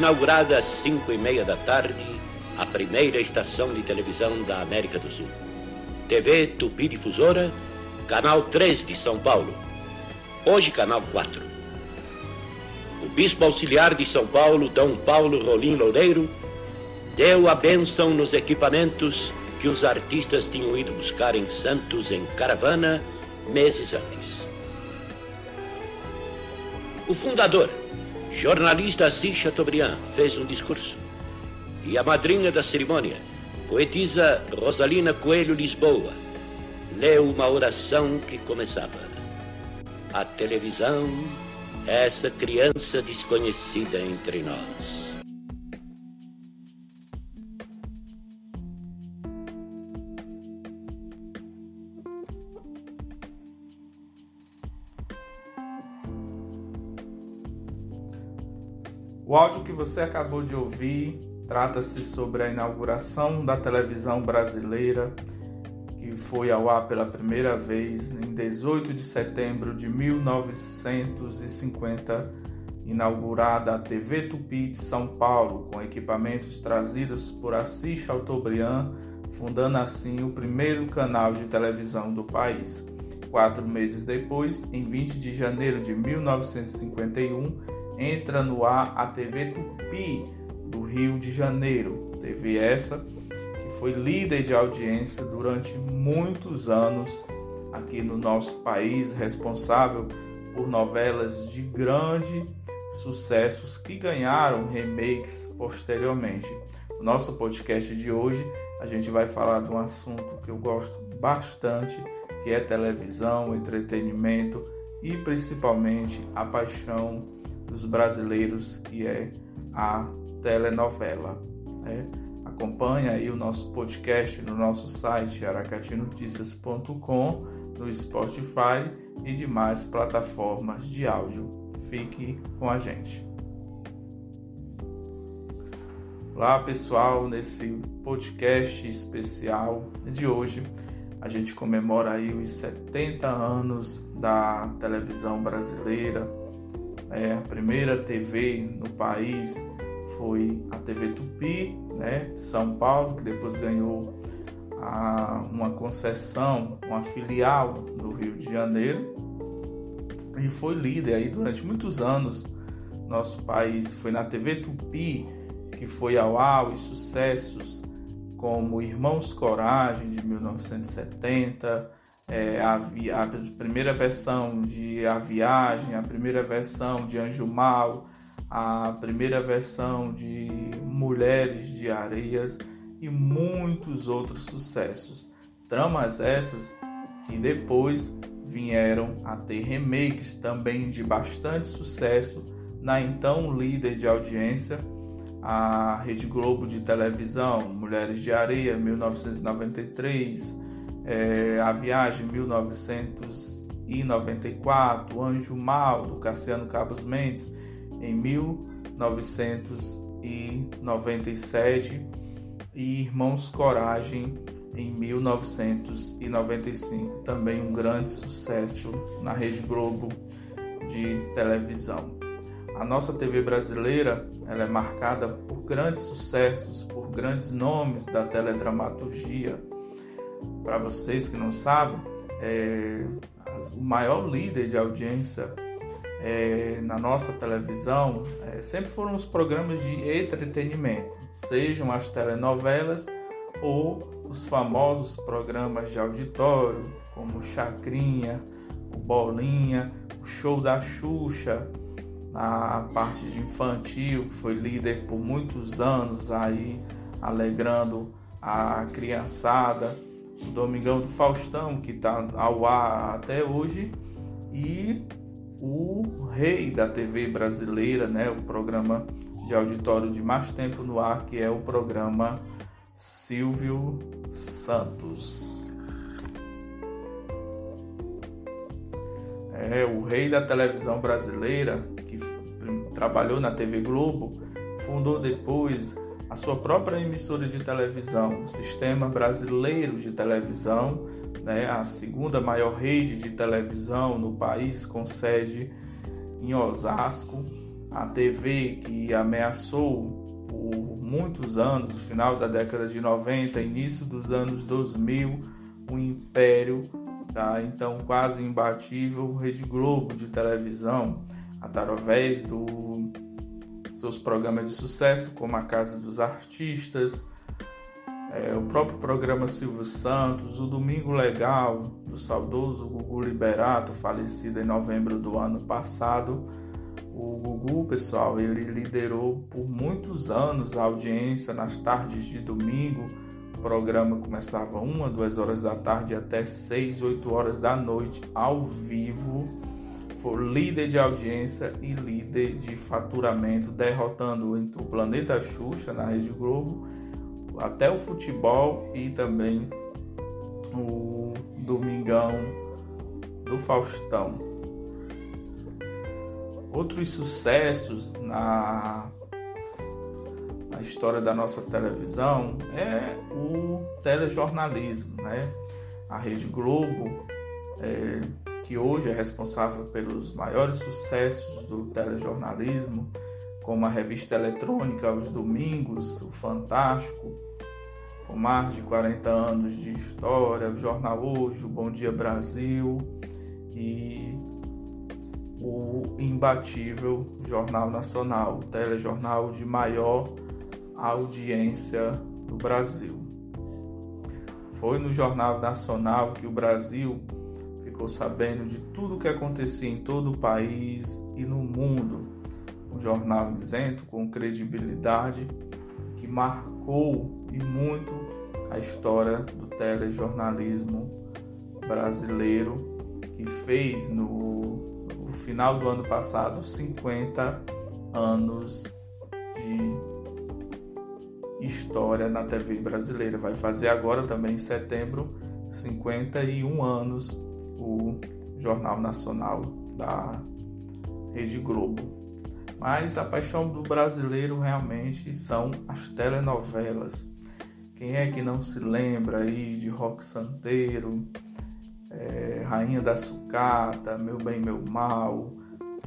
inaugurada às cinco e meia da tarde a primeira estação de televisão da América do Sul. TV Tupi Difusora, Canal 3 de São Paulo. Hoje, Canal 4. O Bispo Auxiliar de São Paulo, Dom Paulo Rolim Loureiro, deu a bênção nos equipamentos que os artistas tinham ido buscar em Santos em caravana meses antes. O fundador, jornalista Assis Chateaubriand, fez um discurso. E a madrinha da cerimônia, poetisa Rosalina Coelho Lisboa, leu uma oração que começava: A televisão é essa criança desconhecida entre nós. O áudio que você acabou de ouvir trata-se sobre a inauguração da televisão brasileira, que foi ao ar pela primeira vez em 18 de setembro de 1950, inaugurada a TV Tupi de São Paulo, com equipamentos trazidos por Assis Chateaubriand, fundando assim o primeiro canal de televisão do país. Quatro meses depois, em 20 de janeiro de 1951, entra no ar a TV Tupi do Rio de Janeiro. TV essa que foi líder de audiência durante muitos anos aqui no nosso país, responsável por novelas de grande sucessos que ganharam remakes posteriormente. No nosso podcast de hoje, a gente vai falar de um assunto que eu gosto bastante, que é televisão, entretenimento e principalmente a paixão dos brasileiros, que é a telenovela. Né? Acompanhe aí o nosso podcast no nosso site aracatinoticias.com, no Spotify e demais plataformas de áudio. Fique com a gente. Olá pessoal, nesse podcast especial de hoje a gente comemora aí os 70 anos da televisão brasileira, é, a primeira TV no país foi a TV Tupi, né, São Paulo, que depois ganhou a, uma concessão, uma filial do Rio de Janeiro e foi líder aí durante muitos anos. Nosso país foi na TV Tupi que foi ao ar os sucessos como Irmãos Coragem de 1970, é, a, a, primeira versão de A Viagem, a primeira versão de Anjo Mal, a primeira versão de Mulheres de Areias e muitos outros sucessos. Tramas essas que depois vieram a ter remakes também de bastante sucesso na então líder de audiência, a Rede Globo de televisão, Mulheres de Areia, 1993, é, A Viagem 1994, Anjo Mal, do Cassiano Cabos Mendes, em 1997 e Irmãos Coragem em 1995, também um grande sucesso na Rede Globo de televisão. A nossa TV brasileira ela é marcada por grandes sucessos, por grandes nomes da teledramaturgia para vocês que não sabem, é, o maior líder de audiência é, na nossa televisão é, sempre foram os programas de entretenimento, sejam as telenovelas ou os famosos programas de auditório, como Chacrinha, o Bolinha, o Show da Xuxa, a parte de infantil, que foi líder por muitos anos aí, alegrando a criançada o Domingão do Faustão, que está ao ar até hoje, e o rei da TV brasileira, né, o programa de auditório de mais tempo no ar, que é o programa Silvio Santos. É o rei da televisão brasileira, que trabalhou na TV Globo, fundou depois a sua própria emissora de televisão, o Sistema Brasileiro de Televisão, né, a segunda maior rede de televisão no país, com sede em Osasco, a TV que ameaçou por muitos anos, no final da década de 90, início dos anos 2000, o império da então quase imbatível Rede Globo de televisão, através dos seus programas de sucesso, como A Casa dos Artistas, é, o próprio programa Silvio Santos, o Domingo Legal, do saudoso Gugu Liberato, falecido em novembro do ano passado. O Gugu, pessoal, ele liderou por muitos anos a audiência nas tardes de domingo. O programa começava uma, duas horas da tarde até seis, oito horas da noite, ao vivo. Foi líder de audiência e líder de faturamento, derrotando o Planeta Xuxa na Rede Globo até o futebol e também o Domingão do Faustão. Outros sucessos na, na história da nossa televisão é o telejornalismo, né? A Rede Globo, é, que hoje é responsável pelos maiores sucessos do telejornalismo, como a revista eletrônica aos domingos, o Fantástico, com mais de 40 anos de história, o Jornal Hoje, o Bom Dia Brasil e o imbatível Jornal Nacional, o telejornal de maior audiência do Brasil. Foi no Jornal Nacional que o Brasil ficou sabendo de tudo o que acontecia em todo o país e no mundo. Um jornal isento, com credibilidade, que marcou e muito a história do telejornalismo brasileiro que fez no, no final do ano passado 50 anos de história na TV brasileira. Vai fazer agora também em setembro 51 anos o Jornal Nacional da Rede Globo. Mas a paixão do brasileiro realmente são as telenovelas. Quem é que não se lembra aí de Rock Santeiro, é, Rainha da Sucata, Meu Bem, Meu Mal,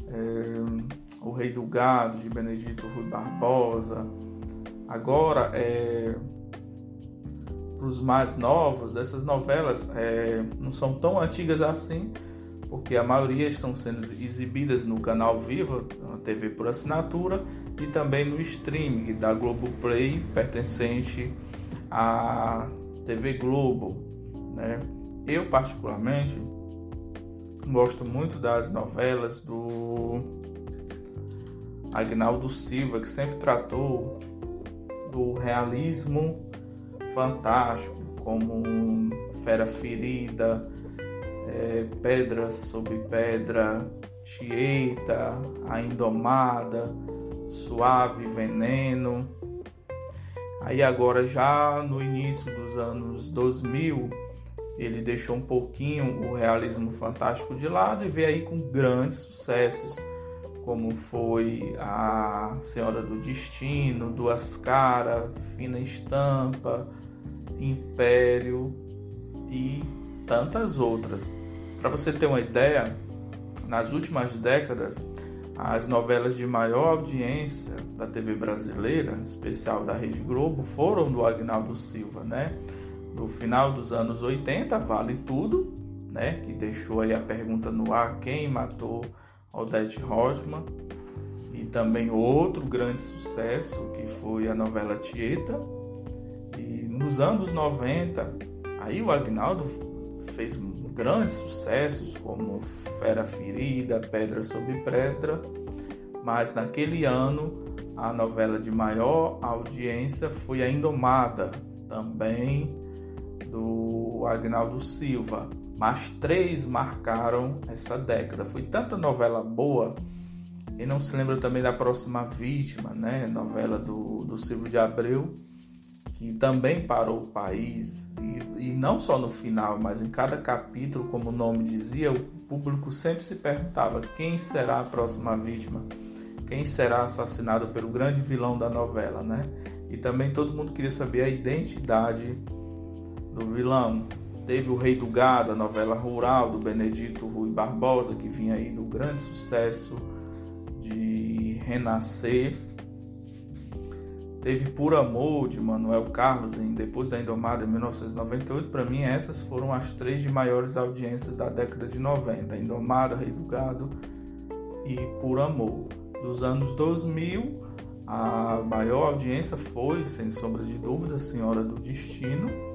é, O Rei do Gado, de Benedito Rui Barbosa. Agora, é, para os mais novos, essas novelas é, não são tão antigas assim, porque a maioria estão sendo exibidas no canal Viva, na TV por assinatura, e também no streaming da Globoplay, pertencente à TV Globo. Né? Eu, particularmente, gosto muito das novelas do Agnaldo Silva, que sempre tratou do realismo fantástico, como Fera Ferida, é, Pedra sobre Pedra, Tieta, A Indomada, Suave Veneno. Aí agora já no início dos anos 2000, ele deixou um pouquinho o realismo fantástico de lado e veio aí com grandes sucessos, como foi a Senhora do Destino, Duas Caras, Fina Estampa, Império e tantas outras. Para você ter uma ideia, nas últimas décadas, as novelas de maior audiência da TV brasileira, especial da Rede Globo, foram do Agnaldo Silva, né? No final dos anos 80, Vale Tudo, né? Que deixou aí a pergunta no ar, quem matou Odete Rosman? E também outro grande sucesso, que foi a novela Tieta. E nos anos 90, aí o Agnaldo fez grandes sucessos como Fera Ferida, Pedra sobre Pedra, mas naquele ano a novela de maior audiência foi A Indomada, também do Agnaldo Silva. Mas três marcaram essa década. Foi tanta novela boa. E não se lembra também da Próxima Vítima, né? Novela do, do Silvio de Abreu que também parou o país, e, e não só no final, mas em cada capítulo, como o nome dizia, o público sempre se perguntava quem será a próxima vítima, quem será assassinado pelo grande vilão da novela, né? E também todo mundo queria saber a identidade do vilão. Teve o Rei do Gado, a novela rural do Benedito Rui Barbosa, que vinha aí do grande sucesso de Renascer. Teve Por Amor de Manuel Carlos em Depois da Indomada em 1998. Para mim, essas foram as três de maiores audiências da década de 90: Indomada, Rei do Gado e Por Amor. Dos anos 2000, a maior audiência foi, sem sombra de dúvida, Senhora do Destino,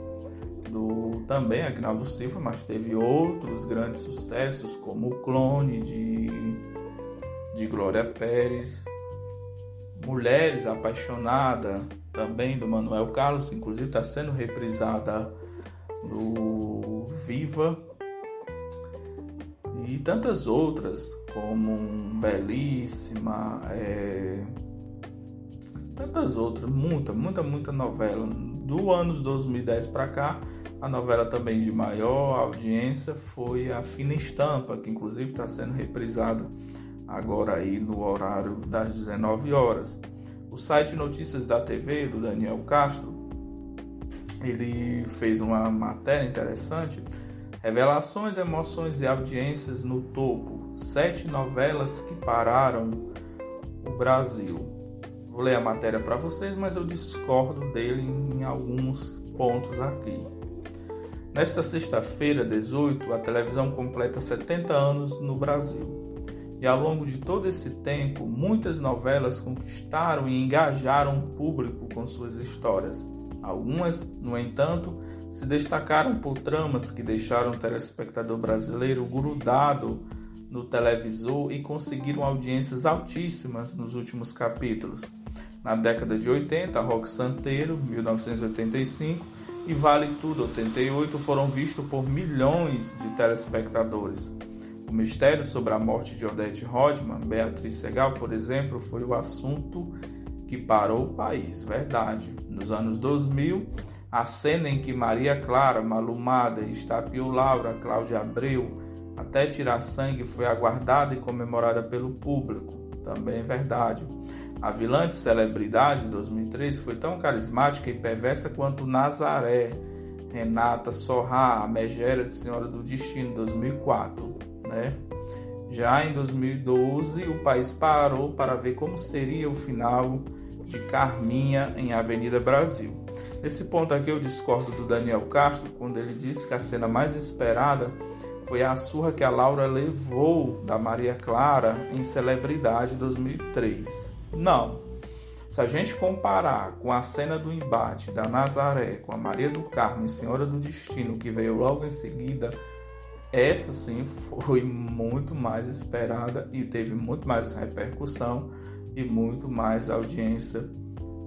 do também Agnaldo Silva, mas teve outros grandes sucessos, como O Clone de, de Glória Pérez, Mulheres Apaixonada, também do Manuel Carlos, inclusive está sendo reprisada no Viva, e tantas outras, como Belíssima, é, tantas outras, muita, muita, muita novela. Do anos 2010 para cá, a novela também de maior audiência foi a Fina Estampa, que inclusive está sendo reprisada agora aí no horário das 19 horas. O site Notícias da TV do Daniel Castro, ele fez uma matéria interessante, revelações, emoções e audiências no topo, sete novelas que pararam o Brasil. Vou ler a matéria para vocês, mas eu discordo dele em alguns pontos aqui. Nesta sexta-feira, 18, a televisão completa 70 anos no Brasil. E ao longo de todo esse tempo, muitas novelas conquistaram e engajaram o público com suas histórias. Algumas, no entanto, se destacaram por tramas que deixaram o telespectador brasileiro grudado no televisor e conseguiram audiências altíssimas nos últimos capítulos. Na década de 80, Rock Santeiro, 1985, e Vale Tudo, 88, foram vistos por milhões de telespectadores. O mistério sobre a morte de Odette Rodman, Beatriz Segal, por exemplo, foi o assunto que parou o país, verdade. Nos anos 2000, a cena em que Maria Clara, Malumada, Estapiou Laura, Cláudia Abreu, até tirar sangue foi aguardada e comemorada pelo público, também verdade. A vilã de Celebridade, de 2003, foi tão carismática e perversa quanto Nazaré, Renata Sorrá, a megera de Senhora do Destino, 2004. Né? Já em 2012, o país parou para ver como seria o final de Carminha em Avenida Brasil. Nesse ponto aqui eu discordo do Daniel Castro quando ele disse que a cena mais esperada foi a surra que a Laura levou da Maria Clara em Celebridade 2003. Não. Se a gente comparar com a cena do embate da Nazaré com a Maria do Carmo e Senhora do Destino, que veio logo em seguida, essa sim foi muito mais esperada e teve muito mais repercussão e muito mais audiência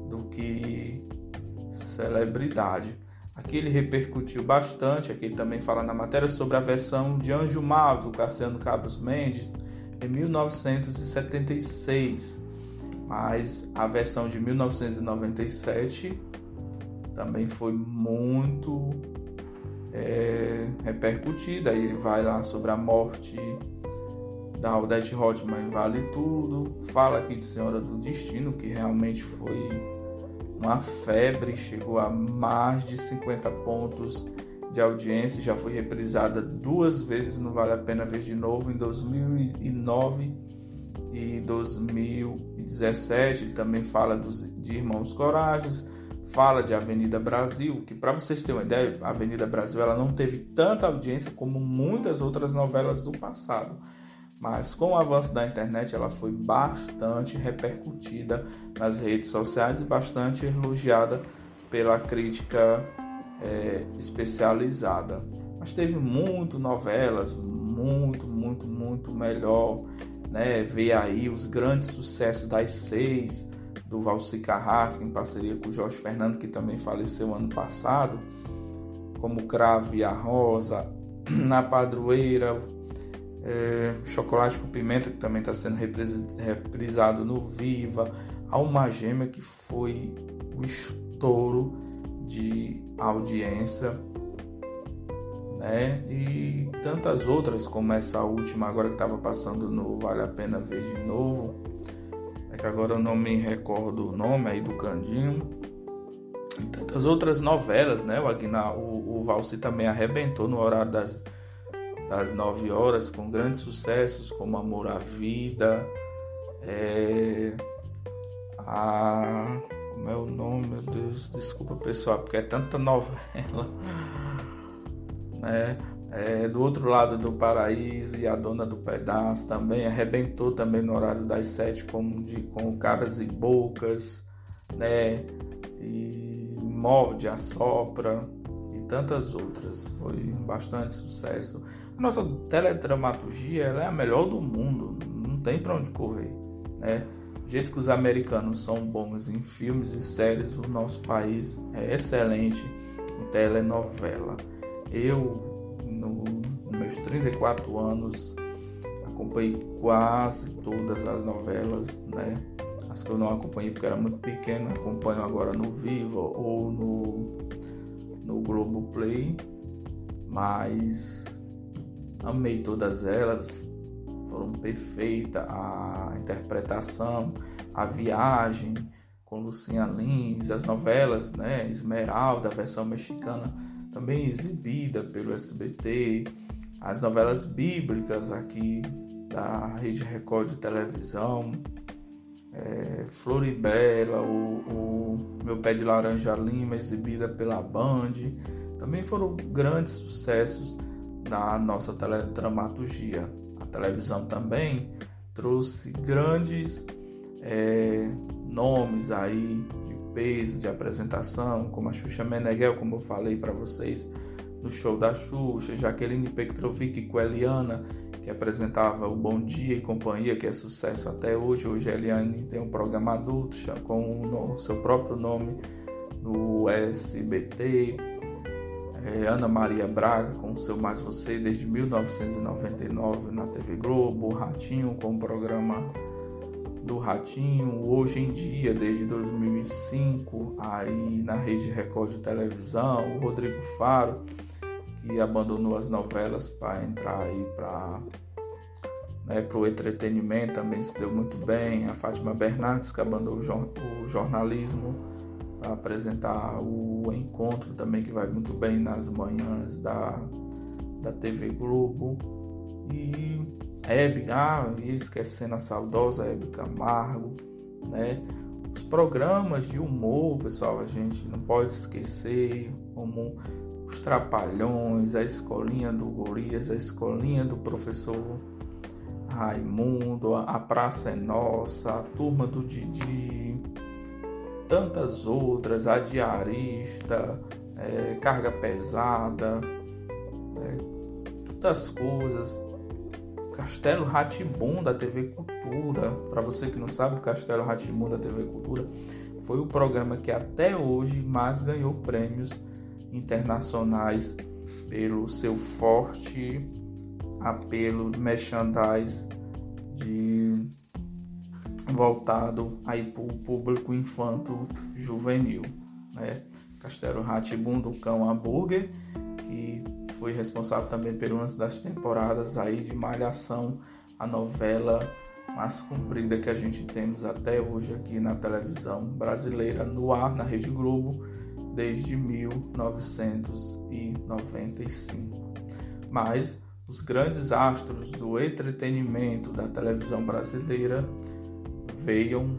do que celebridade. Aqui ele repercutiu bastante, aqui ele também fala na matéria sobre a versão de Anjo Mal do Cassiano Cabos Mendes em 1976 mas a versão de 1997 também foi muito é, repercutida. Ele vai lá sobre a morte da Odette Rodman Vale Tudo, fala aqui de Senhora do Destino, que realmente foi uma febre, chegou a mais de 50 pontos de audiência, já foi reprisada duas vezes, não vale a pena ver de novo, em 2009 e 2017. Ele também fala dos, de Irmãos Coragens, fala de Avenida Brasil, que para vocês terem uma ideia, Avenida Brasil ela não teve tanta audiência como muitas outras novelas do passado. Mas com o avanço da internet, ela foi bastante repercutida nas redes sociais e bastante elogiada pela crítica é, especializada. Mas teve muito novelas, muito, muito, muito melhor né, ver aí os grandes sucessos das seis do Valci Carrasco em parceria com o Jorge Fernando, que também faleceu ano passado, como Cravo e a Rosa, Na Padroeira, é, Chocolate com Pimenta, que também está sendo reprisado no Viva, Alma Gêmea, que foi o estouro de audiência né? E tantas outras, como essa última agora que estava passando no Vale a Pena Ver de Novo, é que agora eu não me recordo o nome aí do Candinho. E tantas outras novelas, né? O, Aguinar, o, o também arrebentou no horário das, das 9 horas com grandes sucessos como Amor à Vida, É, a, como é o nome, meu Deus, desculpa pessoal, porque é tanta novela. Né? É, do outro lado do paraíso e a dona do pedaço também arrebentou também no horário das sete como de com caras e bocas né? E morde assopra e tantas outras. Foi bastante sucesso. A nossa teledramaturgia é a melhor do mundo. Não tem para onde correr né? Do jeito que os americanos são bons em filmes e séries o nosso país é excelente em telenovela eu no, nos meus 34 anos, acompanhei quase todas as novelas, né? As que eu não acompanhei porque era muito pequeno, acompanho agora no Viva ou no, no Globoplay, mas amei todas elas, foram perfeitas, a interpretação, a viagem com Lucinha Lins, as novelas, né? Esmeralda, versão mexicana também exibida pelo SBT, as novelas bíblicas aqui da Rede Record de televisão, é, Floribela, o, o, Meu Pé de Laranja Lima, exibida pela Band, também foram grandes sucessos da nossa teledramaturgia. A televisão também trouxe grandes é, nomes aí de peso de apresentação, como a Xuxa Meneghel, como eu falei para vocês no show da Xuxa, Jaqueline Petrovic com Eliana, que apresentava o Bom Dia e Companhia, que é sucesso até hoje. Hoje a Eliane tem um programa adulto com o seu próprio nome no SBT. É, Ana Maria Braga com o seu Mais Você desde 1999 na TV Globo, Ratinho com o programa do Ratinho, hoje em dia, desde 2005, aí na Rede Record de televisão, o Rodrigo Faro, que abandonou as novelas para entrar aí para né, o entretenimento, também se deu muito bem. A Fátima Bernardes, que abandonou o, jornalismo para apresentar o encontro também, que vai muito bem nas manhãs da, da TV Globo. E Hebe, ah, esquecendo a saudosa Hebe Camargo, né? Os programas de humor, pessoal, a gente não pode esquecer, como os Trapalhões, a Escolinha do Golias, a Escolinha do Professor Raimundo, a Praça é Nossa, a Turma do Didi, tantas outras, a Diarista, é, Carga Pesada, é, tantas coisas Castelo Ratibum da TV Cultura. Para você que não sabe, o Castelo Ratibum da TV Cultura foi o programa que até hoje mais ganhou prêmios internacionais pelo seu forte apelo merchandise de voltado aí para o público infanto juvenil, né? Castelo Ratibum do Cão Hambúrguer, que foi responsável também por uma das temporadas aí de Malhação, a novela mais comprida que a gente temos até hoje aqui na televisão brasileira no ar na Rede Globo desde 1995. Mas os grandes astros do entretenimento da televisão brasileira veio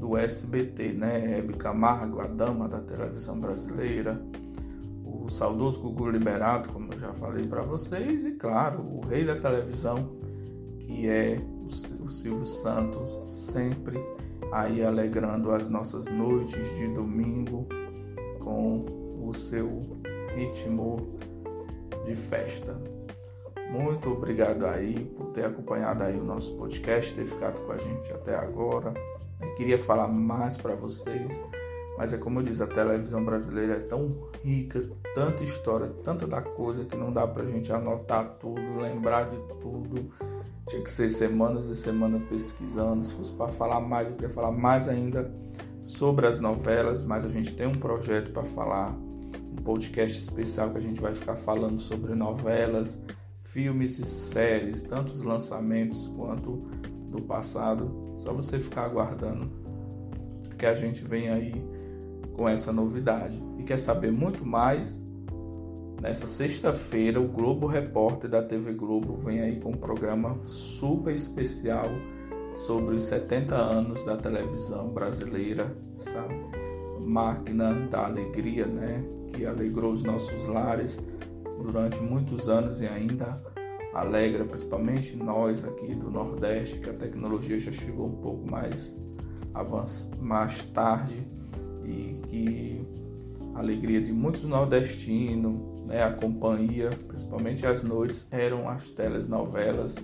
do SBT, né? Hebe Camargo, a dama da televisão brasileira, o saudoso Gugu Liberato, como eu já falei para vocês, e claro, o rei da televisão, que é o Silvio Santos, sempre aí alegrando as nossas noites de domingo com o seu ritmo de festa. Muito obrigado aí por ter acompanhado aí o nosso podcast, ter ficado com a gente até agora. Eu queria falar mais para vocês mas é como eu disse, a televisão brasileira é tão rica, tanta história, tanta da coisa que não dá pra gente anotar tudo, lembrar de tudo. Tinha que ser semanas e semanas pesquisando. Se fosse para falar mais, eu queria falar mais ainda sobre as novelas, mas a gente tem um projeto para falar, um podcast especial que a gente vai ficar falando sobre novelas, filmes e séries, tanto os lançamentos quanto do passado. Só você ficar aguardando que a gente vem aí com essa novidade. E quer saber muito mais? Nessa sexta-feira, o Globo Repórter da TV Globo vem aí com um programa super especial sobre os 70 anos da televisão brasileira, essa máquina da alegria, né, que alegrou os nossos lares durante muitos anos e ainda alegra principalmente nós aqui do Nordeste, que a tecnologia já chegou um pouco mais mais tarde e que a alegria de muitos nordestinos, né, a companhia, principalmente as noites, eram as telenovelas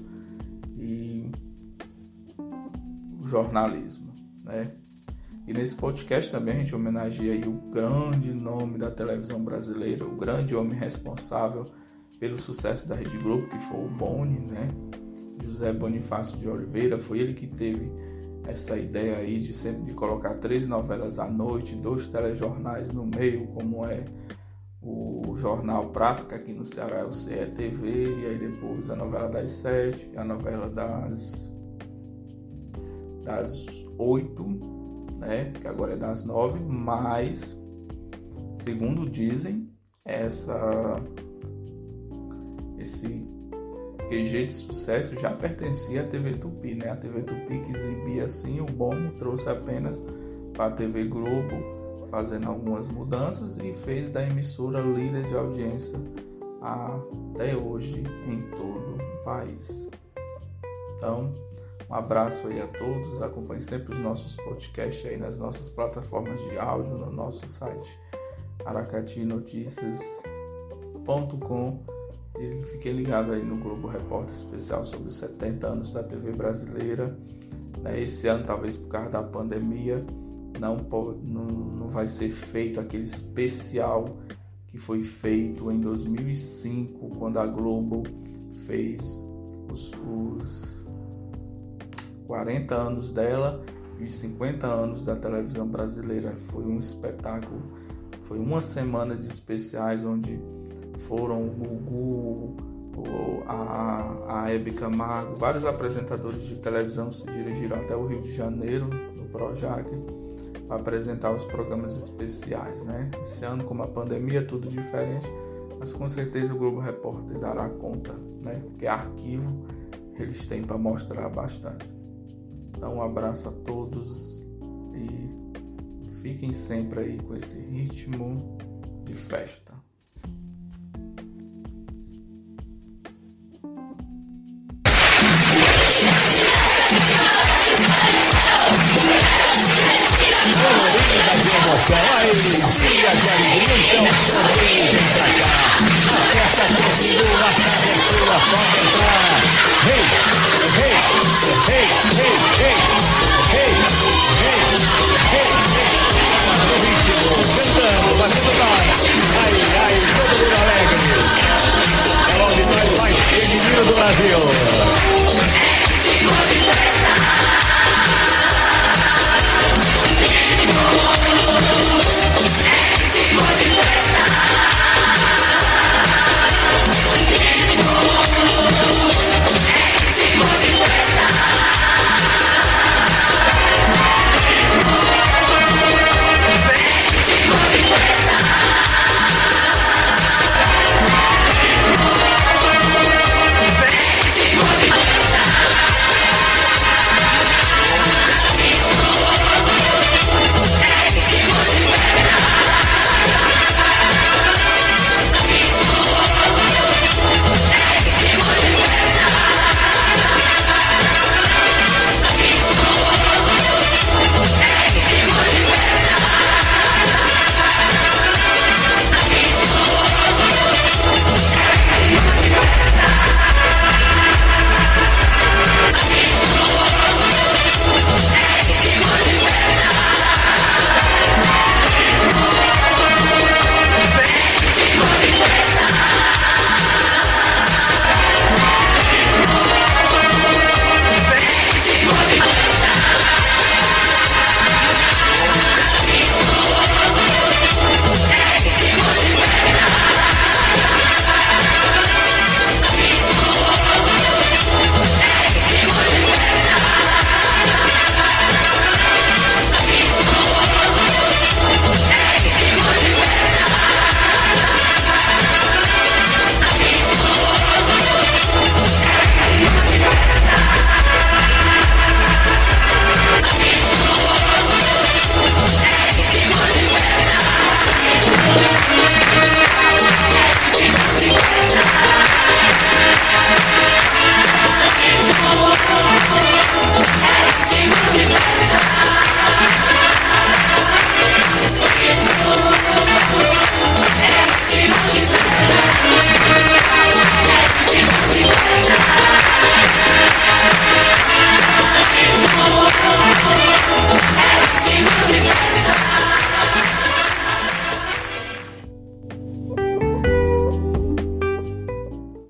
e o jornalismo, né? E nesse podcast também a gente homenageia o grande nome da televisão brasileira, o grande homem responsável pelo sucesso da Rede Globo, que foi o Boni, né? José Bonifácio de Oliveira, foi ele que teve essa ideia aí de sempre de colocar três novelas à noite, dois telejornais no meio, como é o jornal Praça, que aqui no Ceará é o CETV, e aí depois a novela das sete, a novela das das oito, né, que agora é das nove, mas segundo dizem essa esse QG de sucesso já pertencia à TV Tupi, né? A TV Tupi que exibia assim, o Boni trouxe apenas para a TV Globo, fazendo algumas mudanças e fez da emissora líder de audiência até hoje em todo o país. Então, um abraço aí a todos, acompanhe sempre os nossos podcasts aí nas nossas plataformas de áudio, no nosso site aracatinoticias.com fiquei ligado aí no Globo Repórter Especial sobre os 70 anos da TV brasileira. Né? Esse ano, talvez por causa da pandemia, não, não, não vai ser feito aquele especial que foi feito em 2005, quando a Globo fez os, os 40 anos dela e os 50 anos da televisão brasileira. Foi um espetáculo, foi uma semana de especiais onde foram o Gugu, a, a Hebe Camargo, vários apresentadores de televisão se dirigiram até o Rio de Janeiro, no Projac, para apresentar os programas especiais. Né? Esse ano, com a pandemia, tudo diferente, mas com certeza o Globo Repórter dará conta, né? porque arquivo eles têm para mostrar bastante. Então, um abraço a todos e fiquem sempre aí com esse ritmo de festa. alegria, então vem pra cá. A festa tá segura, a é sua, pode entrar. Hey, hey, hey, hey, hey, hey, hey, hey, hey. Ritmo, cantando, batendo nós. Aí, aí, todo mundo alegre. É onde nós do Brasil.